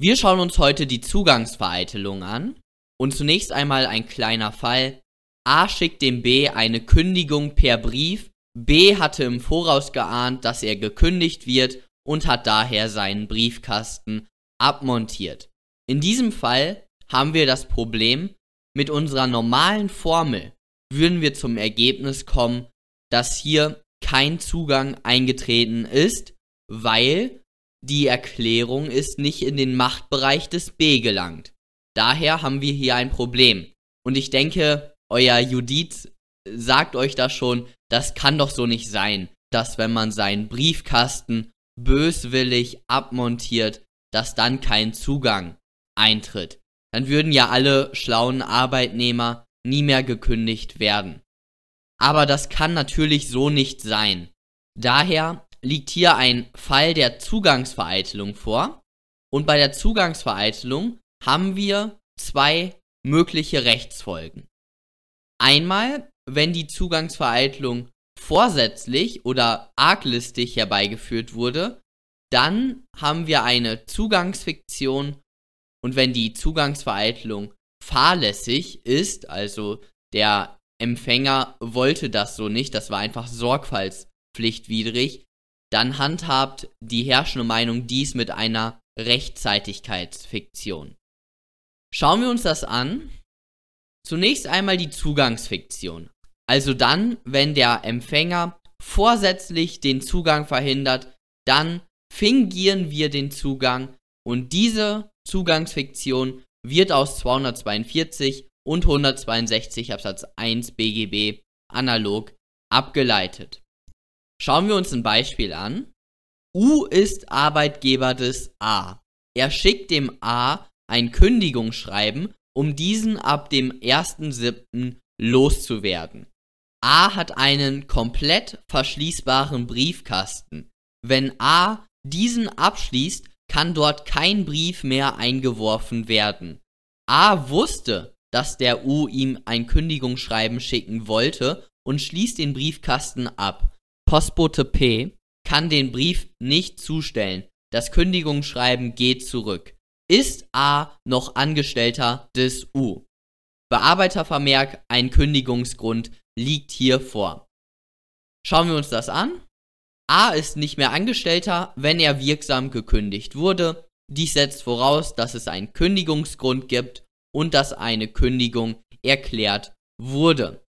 Wir schauen uns heute die Zugangsvereitelung an und zunächst einmal ein kleiner Fall. A schickt dem B eine Kündigung per Brief. B hatte im Voraus geahnt, dass er gekündigt wird und hat daher seinen Briefkasten abmontiert. In diesem Fall haben wir das Problem, mit unserer normalen Formel würden wir zum Ergebnis kommen, dass hier kein Zugang eingetreten ist, weil die Erklärung ist nicht in den Machtbereich des B gelangt. Daher haben wir hier ein Problem. Und ich denke, euer Judiz sagt euch das schon, das kann doch so nicht sein, dass wenn man seinen Briefkasten böswillig abmontiert, dass dann kein Zugang eintritt. Dann würden ja alle schlauen Arbeitnehmer nie mehr gekündigt werden. Aber das kann natürlich so nicht sein. Daher liegt hier ein Fall der Zugangsvereitelung vor. Und bei der Zugangsvereitelung haben wir zwei mögliche Rechtsfolgen. Einmal, wenn die Zugangsvereitelung vorsätzlich oder arglistig herbeigeführt wurde, dann haben wir eine Zugangsfiktion und wenn die Zugangsvereitelung fahrlässig ist, also der Empfänger wollte das so nicht, das war einfach sorgfaltspflichtwidrig, dann handhabt die herrschende Meinung dies mit einer Rechtzeitigkeitsfiktion. Schauen wir uns das an. Zunächst einmal die Zugangsfiktion. Also dann, wenn der Empfänger vorsätzlich den Zugang verhindert, dann fingieren wir den Zugang und diese Zugangsfiktion wird aus 242 und 162 Absatz 1 BGB analog abgeleitet. Schauen wir uns ein Beispiel an. U ist Arbeitgeber des A. Er schickt dem A ein Kündigungsschreiben, um diesen ab dem 1.7. loszuwerden. A hat einen komplett verschließbaren Briefkasten. Wenn A diesen abschließt, kann dort kein Brief mehr eingeworfen werden. A wusste, dass der U ihm ein Kündigungsschreiben schicken wollte und schließt den Briefkasten ab. Postbote P kann den Brief nicht zustellen. Das Kündigungsschreiben geht zurück. Ist A noch Angestellter des U? Bearbeitervermerk, ein Kündigungsgrund liegt hier vor. Schauen wir uns das an. A ist nicht mehr Angestellter, wenn er wirksam gekündigt wurde. Dies setzt voraus, dass es einen Kündigungsgrund gibt und dass eine Kündigung erklärt wurde.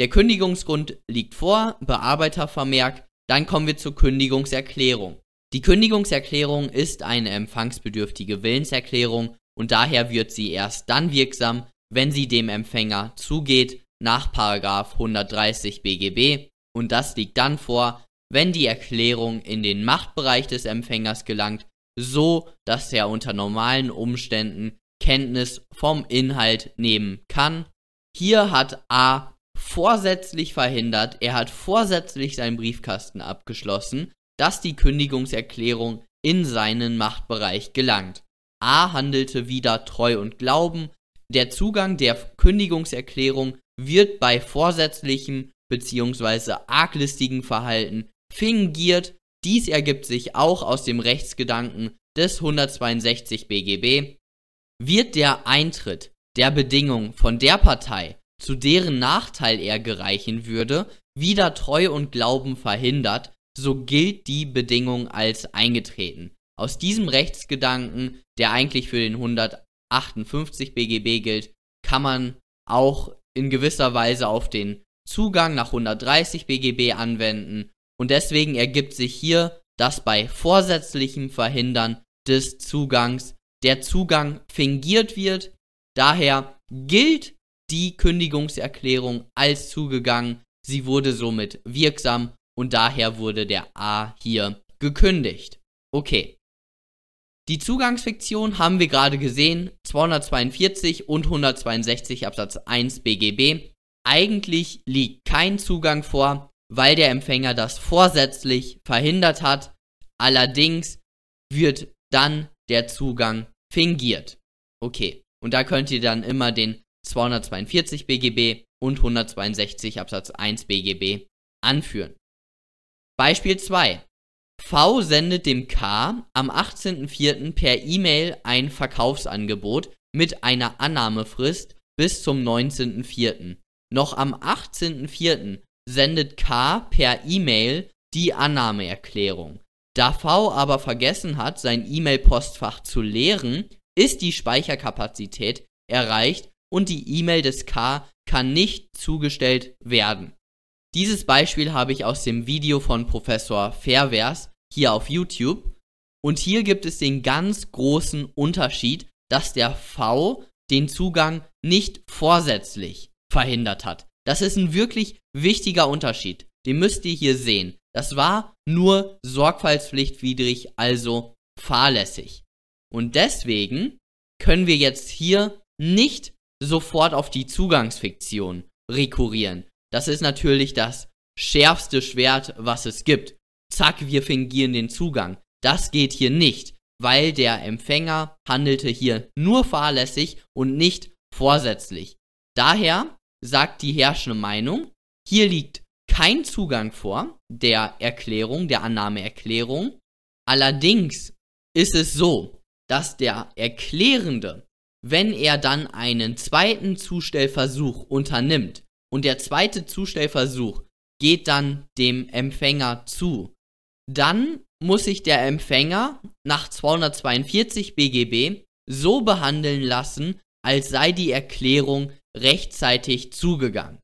Der Kündigungsgrund liegt vor, Bearbeitervermerk, dann kommen wir zur Kündigungserklärung. Die Kündigungserklärung ist eine empfangsbedürftige Willenserklärung und daher wird sie erst dann wirksam, wenn sie dem Empfänger zugeht nach 130 BGB und das liegt dann vor, wenn die Erklärung in den Machtbereich des Empfängers gelangt, so dass er unter normalen Umständen Kenntnis vom Inhalt nehmen kann. Hier hat A vorsätzlich verhindert, er hat vorsätzlich seinen Briefkasten abgeschlossen, dass die Kündigungserklärung in seinen Machtbereich gelangt. A handelte wieder treu und glauben. Der Zugang der Kündigungserklärung wird bei vorsätzlichem bzw. arglistigen Verhalten fingiert. Dies ergibt sich auch aus dem Rechtsgedanken des 162 BGB. Wird der Eintritt der Bedingung von der Partei, zu deren Nachteil er gereichen würde, wieder Treu und Glauben verhindert, so gilt die Bedingung als eingetreten. Aus diesem Rechtsgedanken, der eigentlich für den 158 BGB gilt, kann man auch in gewisser Weise auf den Zugang nach 130 BGB anwenden und deswegen ergibt sich hier, dass bei vorsätzlichem Verhindern des Zugangs der Zugang fingiert wird. Daher gilt die Kündigungserklärung als zugegangen. Sie wurde somit wirksam und daher wurde der A hier gekündigt. Okay. Die Zugangsfiktion haben wir gerade gesehen, 242 und 162 Absatz 1 BGB. Eigentlich liegt kein Zugang vor, weil der Empfänger das vorsätzlich verhindert hat. Allerdings wird dann der Zugang fingiert. Okay, und da könnt ihr dann immer den 242 BGB und 162 Absatz 1 BGB anführen. Beispiel 2. V sendet dem K am 18.04. per E-Mail ein Verkaufsangebot mit einer Annahmefrist bis zum 19.04. Noch am 18.04. sendet K per E-Mail die Annahmeerklärung. Da V aber vergessen hat, sein E-Mail-Postfach zu leeren, ist die Speicherkapazität erreicht und die E-Mail des K kann nicht zugestellt werden. Dieses Beispiel habe ich aus dem Video von Professor Fairvers hier auf YouTube. Und hier gibt es den ganz großen Unterschied, dass der V den Zugang nicht vorsätzlich verhindert hat. Das ist ein wirklich wichtiger Unterschied. Den müsst ihr hier sehen. Das war nur sorgfaltspflichtwidrig, also fahrlässig. Und deswegen können wir jetzt hier nicht sofort auf die Zugangsfiktion rekurrieren. Das ist natürlich das schärfste Schwert, was es gibt. Zack, wir fingieren den Zugang. Das geht hier nicht, weil der Empfänger handelte hier nur fahrlässig und nicht vorsätzlich. Daher sagt die herrschende Meinung, hier liegt kein Zugang vor der Erklärung, der Annahmeerklärung. Allerdings ist es so, dass der Erklärende, wenn er dann einen zweiten Zustellversuch unternimmt und der zweite Zustellversuch geht dann dem Empfänger zu, dann muss sich der Empfänger nach 242 BGB so behandeln lassen, als sei die Erklärung rechtzeitig zugegangen.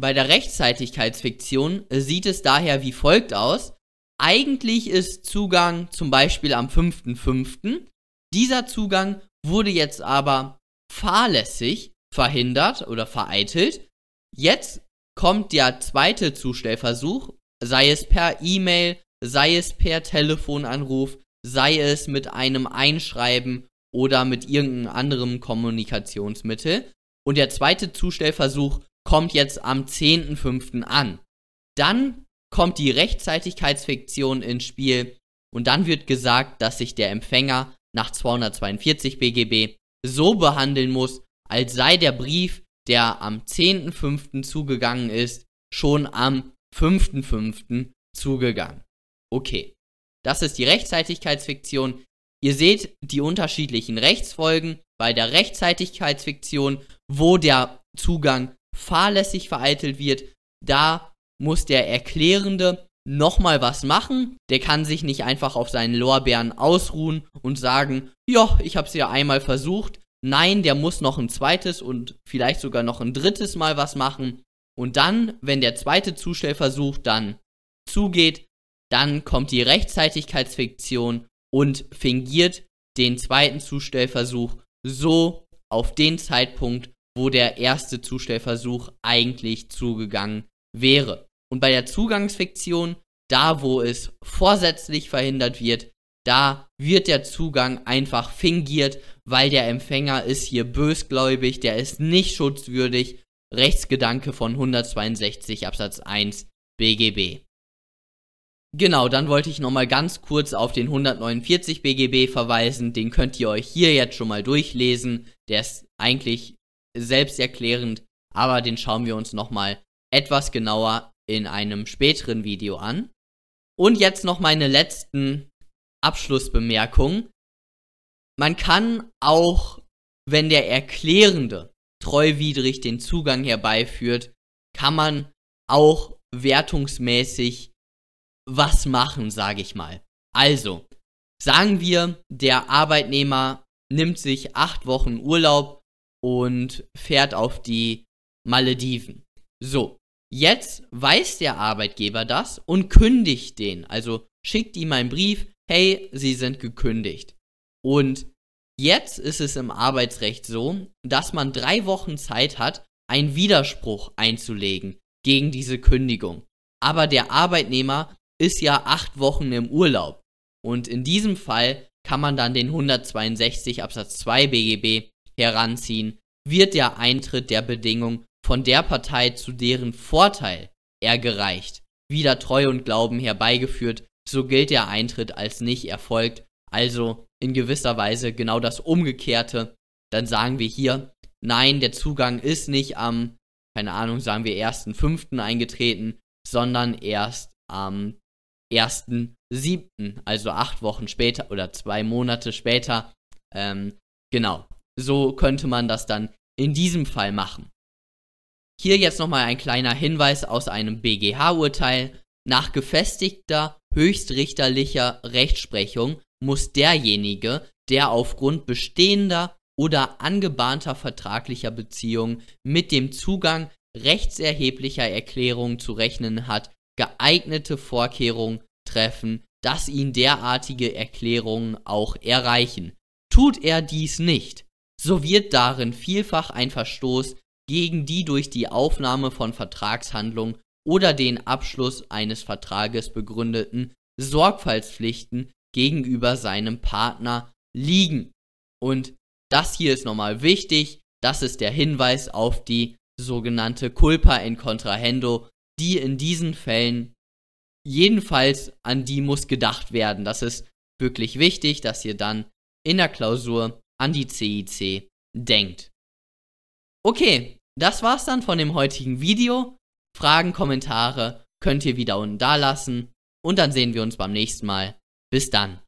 Bei der Rechtzeitigkeitsfiktion sieht es daher wie folgt aus. Eigentlich ist Zugang zum Beispiel am 5.5. Dieser Zugang wurde jetzt aber fahrlässig verhindert oder vereitelt. Jetzt kommt der zweite Zustellversuch, sei es per E-Mail, sei es per Telefonanruf, sei es mit einem Einschreiben oder mit irgendeinem anderen Kommunikationsmittel. Und der zweite Zustellversuch kommt jetzt am 10.05. an. Dann kommt die Rechtzeitigkeitsfiktion ins Spiel und dann wird gesagt, dass sich der Empfänger nach 242 BGB so behandeln muss, als sei der Brief, der am 10.05. zugegangen ist, schon am 5.05. zugegangen. Okay, das ist die Rechtzeitigkeitsfiktion. Ihr seht die unterschiedlichen Rechtsfolgen bei der Rechtzeitigkeitsfiktion, wo der Zugang fahrlässig vereitelt wird. Da muss der Erklärende nochmal was machen. Der kann sich nicht einfach auf seinen Lorbeeren ausruhen und sagen, ja, ich hab's ja einmal versucht. Nein, der muss noch ein zweites und vielleicht sogar noch ein drittes Mal was machen. Und dann, wenn der zweite Zustellversuch dann zugeht, dann kommt die Rechtzeitigkeitsfiktion und fingiert den zweiten Zustellversuch so auf den Zeitpunkt, wo der erste Zustellversuch eigentlich zugegangen wäre. Und bei der Zugangsfiktion, da wo es vorsätzlich verhindert wird, da wird der Zugang einfach fingiert, weil der Empfänger ist hier bösgläubig, der ist nicht schutzwürdig. Rechtsgedanke von 162 Absatz 1 BGB. Genau, dann wollte ich nochmal ganz kurz auf den 149 BGB verweisen. Den könnt ihr euch hier jetzt schon mal durchlesen. Der ist eigentlich selbsterklärend, aber den schauen wir uns nochmal etwas genauer in einem späteren Video an. Und jetzt noch meine letzten Abschlussbemerkungen. Man kann auch, wenn der Erklärende treuwidrig den Zugang herbeiführt, kann man auch wertungsmäßig was machen, sage ich mal. Also, sagen wir, der Arbeitnehmer nimmt sich acht Wochen Urlaub und fährt auf die Malediven. So, jetzt weiß der Arbeitgeber das und kündigt den. Also schickt ihm einen Brief, hey, Sie sind gekündigt. Und jetzt ist es im Arbeitsrecht so, dass man drei Wochen Zeit hat, einen Widerspruch einzulegen gegen diese Kündigung. Aber der Arbeitnehmer ist ja acht Wochen im Urlaub. Und in diesem Fall kann man dann den 162 Absatz 2 BGB heranziehen, wird der Eintritt der Bedingung von der Partei, zu deren Vorteil er gereicht, wieder Treu und Glauben herbeigeführt, so gilt der Eintritt als nicht erfolgt, also in gewisser Weise genau das Umgekehrte. Dann sagen wir hier, nein, der Zugang ist nicht am, keine Ahnung, sagen wir 1.5. eingetreten, sondern erst am 1. siebten, also acht Wochen später oder zwei Monate später. Ähm, genau, so könnte man das dann in diesem Fall machen. Hier jetzt nochmal ein kleiner Hinweis aus einem BGH-Urteil. Nach gefestigter höchstrichterlicher Rechtsprechung muss derjenige, der aufgrund bestehender oder angebahnter vertraglicher Beziehungen mit dem Zugang rechtserheblicher Erklärungen zu rechnen hat, geeignete Vorkehrungen treffen, dass ihn derartige Erklärungen auch erreichen. Tut er dies nicht, so wird darin vielfach ein Verstoß gegen die durch die Aufnahme von Vertragshandlungen oder den Abschluss eines Vertrages begründeten Sorgfaltspflichten gegenüber seinem Partner liegen. Und das hier ist nochmal wichtig, das ist der Hinweis auf die sogenannte Culpa in Contrahendo, die in diesen Fällen jedenfalls an die muss gedacht werden. Das ist wirklich wichtig, dass ihr dann in der Klausur an die CIC denkt. Okay, das war's dann von dem heutigen Video. Fragen, Kommentare könnt ihr wieder unten da lassen und dann sehen wir uns beim nächsten Mal. Bis dann.